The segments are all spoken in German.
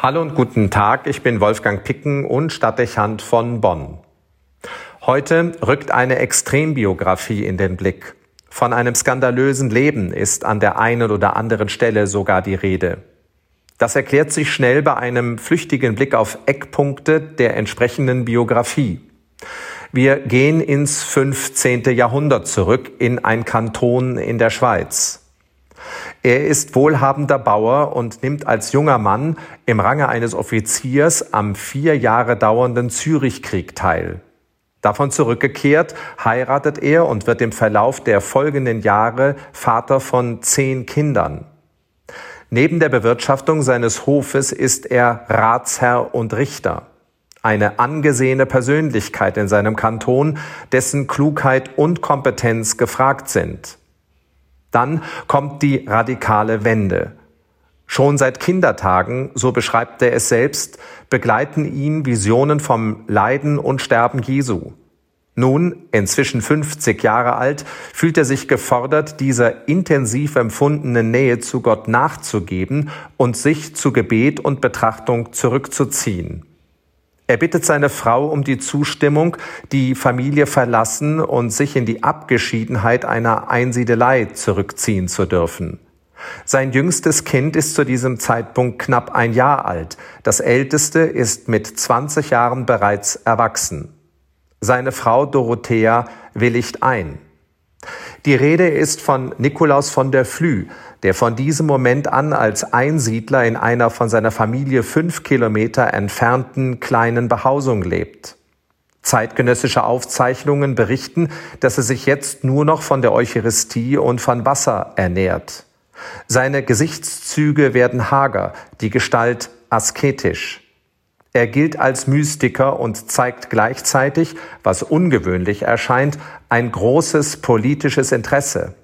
Hallo und guten Tag, ich bin Wolfgang Picken und Stadtdechant von Bonn. Heute rückt eine Extrembiografie in den Blick. Von einem skandalösen Leben ist an der einen oder anderen Stelle sogar die Rede. Das erklärt sich schnell bei einem flüchtigen Blick auf Eckpunkte der entsprechenden Biografie. Wir gehen ins 15. Jahrhundert zurück in ein Kanton in der Schweiz. Er ist wohlhabender Bauer und nimmt als junger Mann im Range eines Offiziers am vier Jahre dauernden Zürichkrieg teil. Davon zurückgekehrt, heiratet er und wird im Verlauf der folgenden Jahre Vater von zehn Kindern. Neben der Bewirtschaftung seines Hofes ist er Ratsherr und Richter. Eine angesehene Persönlichkeit in seinem Kanton, dessen Klugheit und Kompetenz gefragt sind. Dann kommt die radikale Wende. Schon seit Kindertagen, so beschreibt er es selbst, begleiten ihn Visionen vom Leiden und Sterben Jesu. Nun, inzwischen 50 Jahre alt, fühlt er sich gefordert, dieser intensiv empfundenen Nähe zu Gott nachzugeben und sich zu Gebet und Betrachtung zurückzuziehen. Er bittet seine Frau um die Zustimmung, die Familie verlassen und sich in die Abgeschiedenheit einer Einsiedelei zurückziehen zu dürfen. Sein jüngstes Kind ist zu diesem Zeitpunkt knapp ein Jahr alt. Das älteste ist mit 20 Jahren bereits erwachsen. Seine Frau Dorothea willigt ein. Die Rede ist von Nikolaus von der Flü, der von diesem Moment an als Einsiedler in einer von seiner Familie fünf Kilometer entfernten kleinen Behausung lebt. Zeitgenössische Aufzeichnungen berichten, dass er sich jetzt nur noch von der Eucharistie und von Wasser ernährt. Seine Gesichtszüge werden hager, die Gestalt asketisch. Er gilt als Mystiker und zeigt gleichzeitig, was ungewöhnlich erscheint, ein großes politisches Interesse.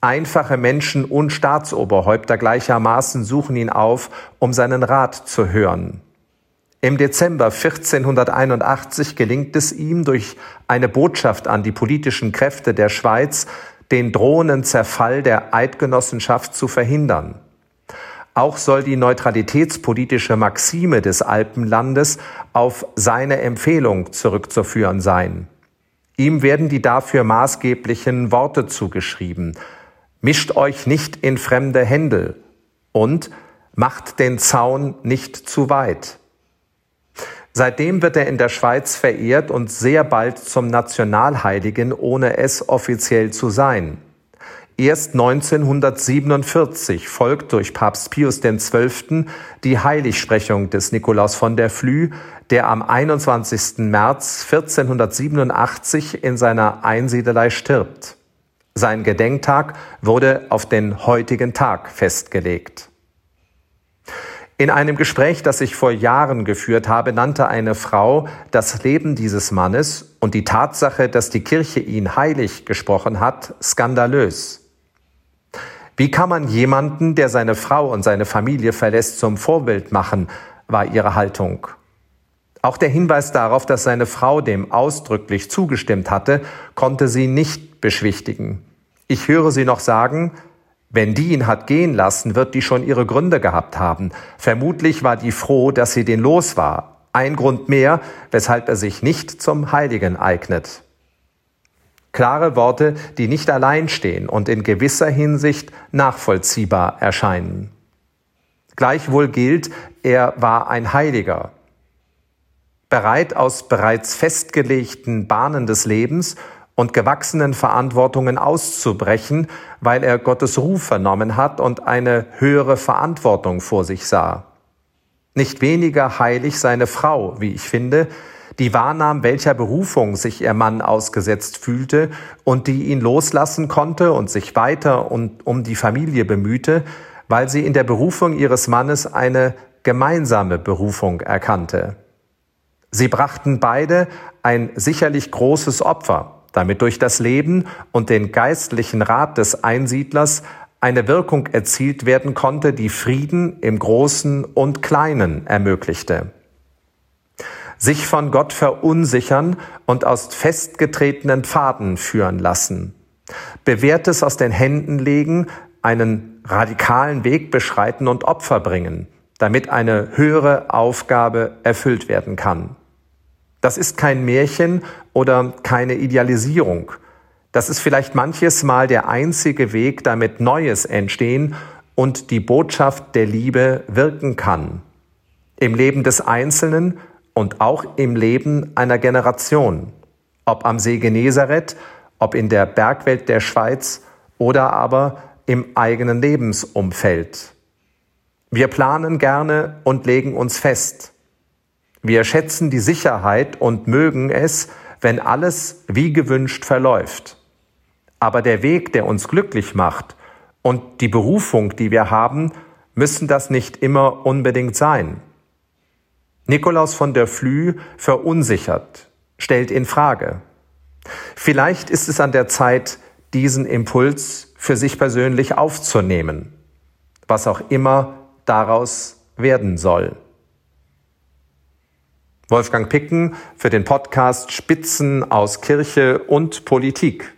Einfache Menschen und Staatsoberhäupter gleichermaßen suchen ihn auf, um seinen Rat zu hören. Im Dezember 1481 gelingt es ihm durch eine Botschaft an die politischen Kräfte der Schweiz, den drohenden Zerfall der Eidgenossenschaft zu verhindern. Auch soll die neutralitätspolitische Maxime des Alpenlandes auf seine Empfehlung zurückzuführen sein. Ihm werden die dafür maßgeblichen Worte zugeschrieben mischt euch nicht in fremde Händel und macht den Zaun nicht zu weit. Seitdem wird er in der Schweiz verehrt und sehr bald zum Nationalheiligen, ohne es offiziell zu sein. Erst 1947 folgt durch Papst Pius XII. die Heiligsprechung des Nikolaus von der Flü, der am 21. März 1487 in seiner Einsiedelei stirbt. Sein Gedenktag wurde auf den heutigen Tag festgelegt. In einem Gespräch, das ich vor Jahren geführt habe, nannte eine Frau das Leben dieses Mannes und die Tatsache, dass die Kirche ihn heilig gesprochen hat, skandalös. Wie kann man jemanden, der seine Frau und seine Familie verlässt, zum Vorbild machen, war ihre Haltung. Auch der Hinweis darauf, dass seine Frau dem ausdrücklich zugestimmt hatte, konnte sie nicht beschwichtigen. Ich höre sie noch sagen, wenn die ihn hat gehen lassen, wird die schon ihre Gründe gehabt haben. Vermutlich war die froh, dass sie den los war. Ein Grund mehr, weshalb er sich nicht zum Heiligen eignet. Klare Worte, die nicht allein stehen und in gewisser Hinsicht nachvollziehbar erscheinen. Gleichwohl gilt, er war ein Heiliger bereit aus bereits festgelegten Bahnen des Lebens und gewachsenen Verantwortungen auszubrechen, weil er Gottes Ruf vernommen hat und eine höhere Verantwortung vor sich sah. Nicht weniger heilig seine Frau, wie ich finde, die wahrnahm, welcher Berufung sich ihr Mann ausgesetzt fühlte und die ihn loslassen konnte und sich weiter und um die Familie bemühte, weil sie in der Berufung ihres Mannes eine gemeinsame Berufung erkannte. Sie brachten beide ein sicherlich großes Opfer, damit durch das Leben und den geistlichen Rat des Einsiedlers eine Wirkung erzielt werden konnte, die Frieden im Großen und Kleinen ermöglichte. Sich von Gott verunsichern und aus festgetretenen Pfaden führen lassen. Bewährtes aus den Händen legen, einen radikalen Weg beschreiten und Opfer bringen, damit eine höhere Aufgabe erfüllt werden kann. Das ist kein Märchen oder keine Idealisierung. Das ist vielleicht manches Mal der einzige Weg, damit Neues entstehen und die Botschaft der Liebe wirken kann. Im Leben des Einzelnen und auch im Leben einer Generation. Ob am See Genezareth, ob in der Bergwelt der Schweiz oder aber im eigenen Lebensumfeld. Wir planen gerne und legen uns fest. Wir schätzen die Sicherheit und mögen es, wenn alles wie gewünscht verläuft. Aber der Weg, der uns glücklich macht und die Berufung, die wir haben, müssen das nicht immer unbedingt sein. Nikolaus von der Flü verunsichert, stellt in Frage. Vielleicht ist es an der Zeit, diesen Impuls für sich persönlich aufzunehmen, was auch immer daraus werden soll. Wolfgang Picken für den Podcast Spitzen aus Kirche und Politik.